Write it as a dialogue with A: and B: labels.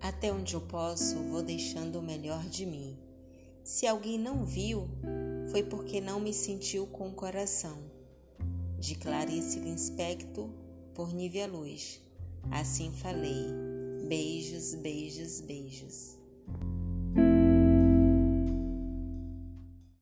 A: Até onde eu posso, vou deixando o melhor de mim. Se alguém não viu, foi porque não me sentiu com o coração. De Clarice Lispector, por Nívia Luz. Assim falei. Beijos, beijos, beijos.